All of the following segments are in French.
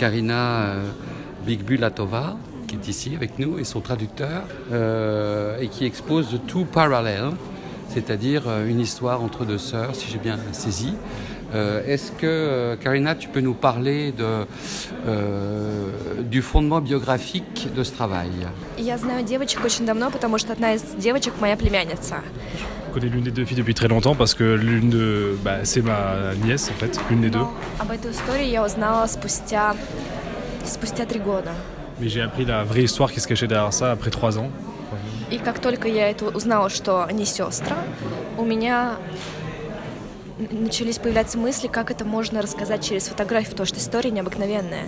Karina euh, Bigbulatova, qui est ici avec nous, et son traducteur, euh, et qui expose The Two Parallel, c'est-à-dire euh, une histoire entre deux sœurs, si j'ai bien saisi. Euh, Est-ce que, euh, Karina, tu peux nous parler de, euh, du fondement biographique de ce travail Я знаю девочек очень давно, потому что одна из девочек моя племянница. Connais l'une des deux filles depuis très longtemps parce que l'une de. Bah, c'est ma nièce en fait, l'une des deux. Об этой истории я узнала спустя, спустя три года. Mais j'ai appris la vraie histoire qui se cachait derrière ça après trois ans. И как только я это узнала, что они сестры, у меня начались появляться мысли, как это можно рассказать через фотографию, потому что история необыкновенная.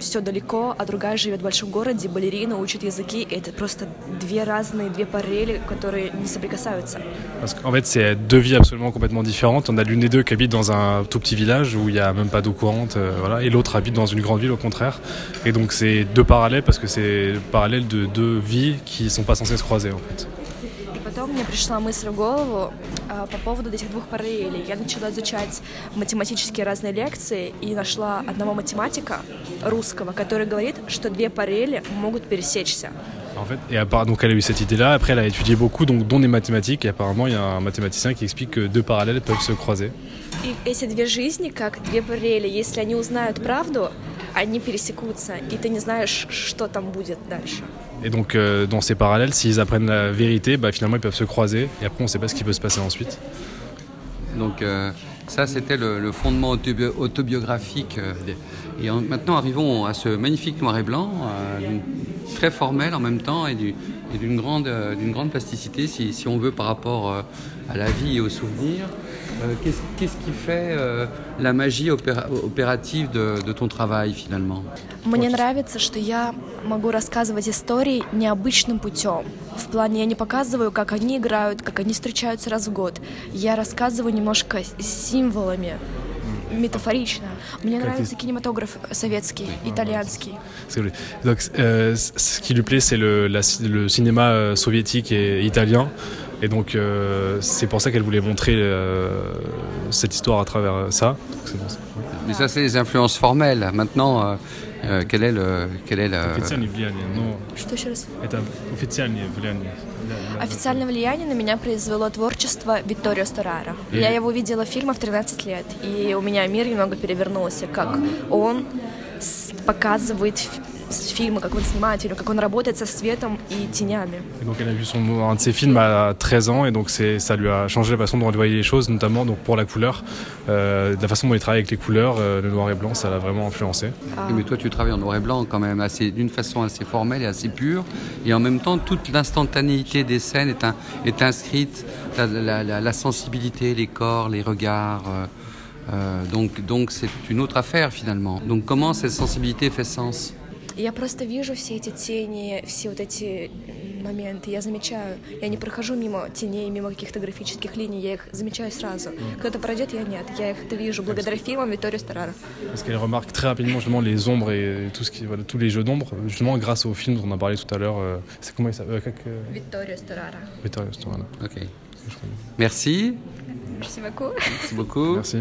все далеко, а другая живет в большом городе, балерина, учит языки. И это просто две разные, две параллели, которые не соприкасаются. Parce qu'en fait, c'est deux vies absolument complètement différentes. On a l'une des deux qui habite dans un tout petit village où il n'y a même pas d'eau courante, euh, voilà, et l'autre habite dans une grande ville au contraire. Et donc, c'est deux parallèles parce que c'est le parallèle de deux vies qui sont pas censées se croiser en fait. Потом мне пришла мысль в голову а, по поводу этих двух параллелей. Я начала изучать математические разные лекции и нашла одного математика русского, который говорит, что две параллели могут пересечься. En fait, et à part- donc elle a eu cette idée-là. Après, elle a étudié beaucoup, donc dont des mathématiques. Et apparemment, il y a un mathématicien qui explique que deux parallèles peuvent se croiser. И эти две жизни, как две параллели, если они узнают правду, они пересекутся, и ты не знаешь, что там будет дальше. Et donc, euh, dans ces parallèles, s'ils apprennent la vérité, bah, finalement, ils peuvent se croiser. Et après, on ne sait pas ce qui peut se passer ensuite. Donc euh, ça, c'était le, le fondement autobio- autobiographique. euh, des- et en- maintenant, arrivons à ce magnifique noir et blanc, euh, d'une- très formel en même temps et du- et d'une grande, euh, d'une grande plasticité, si, si on veut, par rapport euh, à la vie et aux souvenirs. Euh, Qu'est-ce qu'est-ce qui fait euh, la magie opéra- opérative de, de ton travail, finalement Мне нравится, что я могу рассказывать истории необычным путем. В плане я не показываю, как они играют, как они встречаются раз в год. Я рассказываю немножко символами, метафорично. Мне Как нравится кинематограф советский, итальянский. C'est vrai. Donc, euh, c- ce qui lui plaît, c'est le, la- le cinéma euh, soviétique et italien. Et donc, euh, c'est pour ça qu'elle voulait montrer euh, cette histoire à travers euh, ça. Donc, c'est pour ça. Mais ça, c'est les influences formelles. Maintenant, euh, quel est le... Quel est le... Официальное влияние, но Что еще раз? это официальное влияние. Официальное влияние на меня произвело творчество Викторио Сторара. И- Я его видела в фильмах в 13 лет, и у меня мир немного перевернулся, как он показывает фи- с- фильмы, как он снимает фильмы, как он работает со светом и тенями. Et donc elle a vu son, un de ses films à 13 ans et donc c'est, ça lui a changé la façon dont elle voyait les choses, notamment donc pour la couleur. Euh, la façon dont il travaille avec les couleurs, euh, le noir et blanc, ça l'a vraiment influencé. А, Oui, mais toi, tu travailles en noir et blanc quand même, assez, d'une façon assez formelle et assez pure. Et en même temps, toute l'instantanéité des scènes est, un- est inscrite, la, la- la- la sensibilité, les corps, les regards. euh, euh, donc, donc c'est une autre affaire finalement. Donc, comment cette sensibilité fait sens Я просто вижу все эти тени, все вот эти моменты, я замечаю. Я не прохожу мимо теней, мимо каких-то графических линий, я их замечаю сразу. Кто-то пройдет, я нет. Я их это вижу благодаря фильмам Викторио Сторара. Parce qu'elle remarque très rapidement justement les ombres et tout ce qui, voilà, tous les jeux d'ombres, justement grâce au film dont on a parlé tout à l'heure. euh, c'est comment il s'appelle euh, как, euh, Викторио Сторара. Victoria Stora, Ok. Merci. Merci beaucoup. Merci beaucoup. Merci.